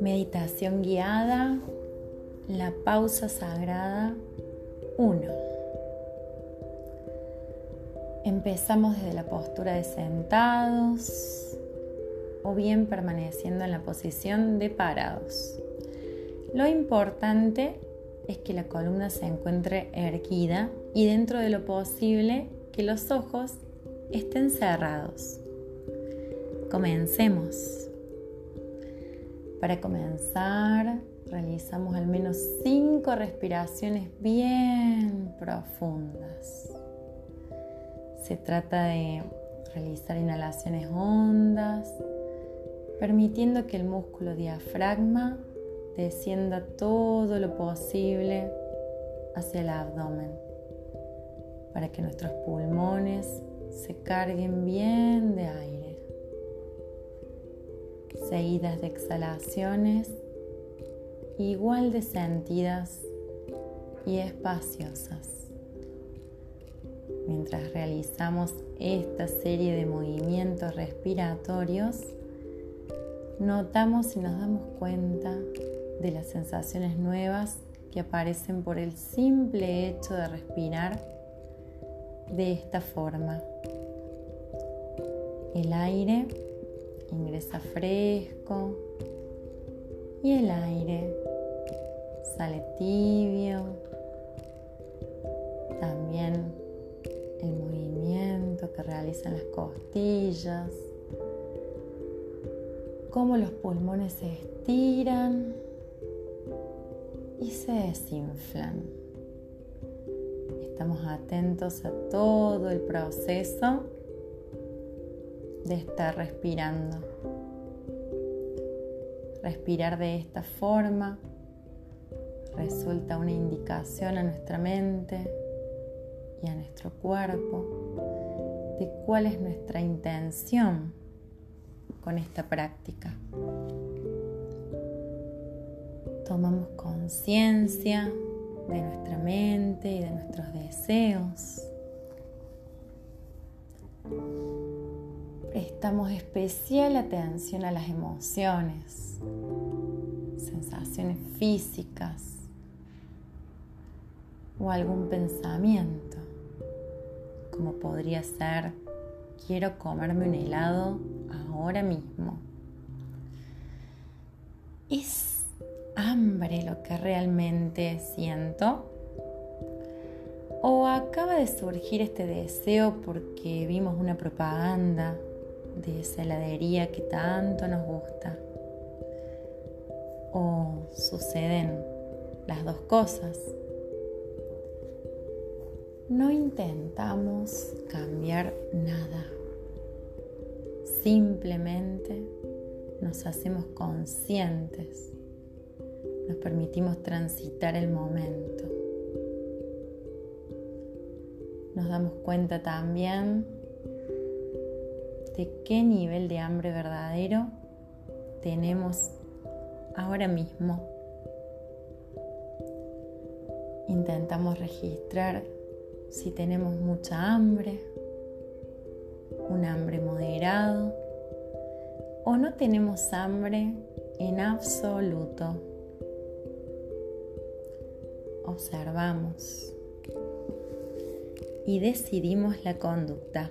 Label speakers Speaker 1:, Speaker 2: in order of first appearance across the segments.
Speaker 1: Meditación guiada, la pausa sagrada 1. Empezamos desde la postura de sentados o bien permaneciendo en la posición de parados. Lo importante es que la columna se encuentre erguida y dentro de lo posible que los ojos estén cerrados. Comencemos. Para comenzar, realizamos al menos cinco respiraciones bien profundas. Se trata de realizar inhalaciones hondas, permitiendo que el músculo diafragma descienda todo lo posible hacia el abdomen, para que nuestros pulmones se carguen bien de aire seguidas de exhalaciones igual de sentidas y espaciosas. Mientras realizamos esta serie de movimientos respiratorios, notamos y nos damos cuenta de las sensaciones nuevas que aparecen por el simple hecho de respirar de esta forma. El aire ingresa fresco y el aire sale tibio. También el movimiento que realizan las costillas, cómo los pulmones se estiran y se desinflan. Estamos atentos a todo el proceso de estar respirando. Respirar de esta forma resulta una indicación a nuestra mente y a nuestro cuerpo de cuál es nuestra intención con esta práctica. Tomamos conciencia de nuestra mente y de nuestros deseos prestamos especial atención a las emociones, sensaciones físicas o algún pensamiento, como podría ser quiero comerme un helado ahora mismo. ¿Es hambre lo que realmente siento? ¿O acaba de surgir este deseo porque vimos una propaganda de esa heladería que tanto nos gusta. O suceden las dos cosas. No intentamos cambiar nada. Simplemente nos hacemos conscientes. Nos permitimos transitar el momento. Nos damos cuenta también de qué nivel de hambre verdadero tenemos ahora mismo. Intentamos registrar si tenemos mucha hambre, un hambre moderado o no tenemos hambre en absoluto. Observamos y decidimos la conducta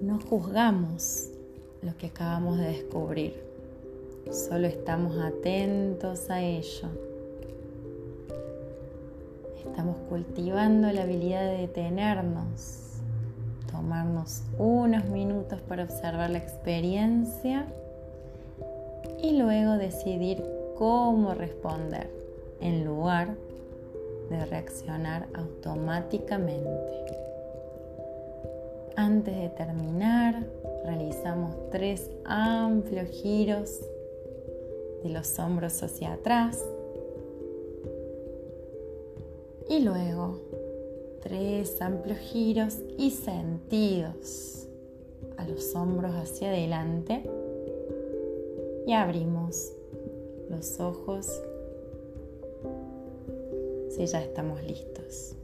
Speaker 1: no juzgamos lo que acabamos de descubrir, solo estamos atentos a ello. Estamos cultivando la habilidad de detenernos, tomarnos unos minutos para observar la experiencia y luego decidir cómo responder en lugar de reaccionar automáticamente. Antes de terminar, realizamos tres amplios giros de los hombros hacia atrás. Y luego tres amplios giros y sentidos a los hombros hacia adelante. Y abrimos los ojos. Si ya estamos listos.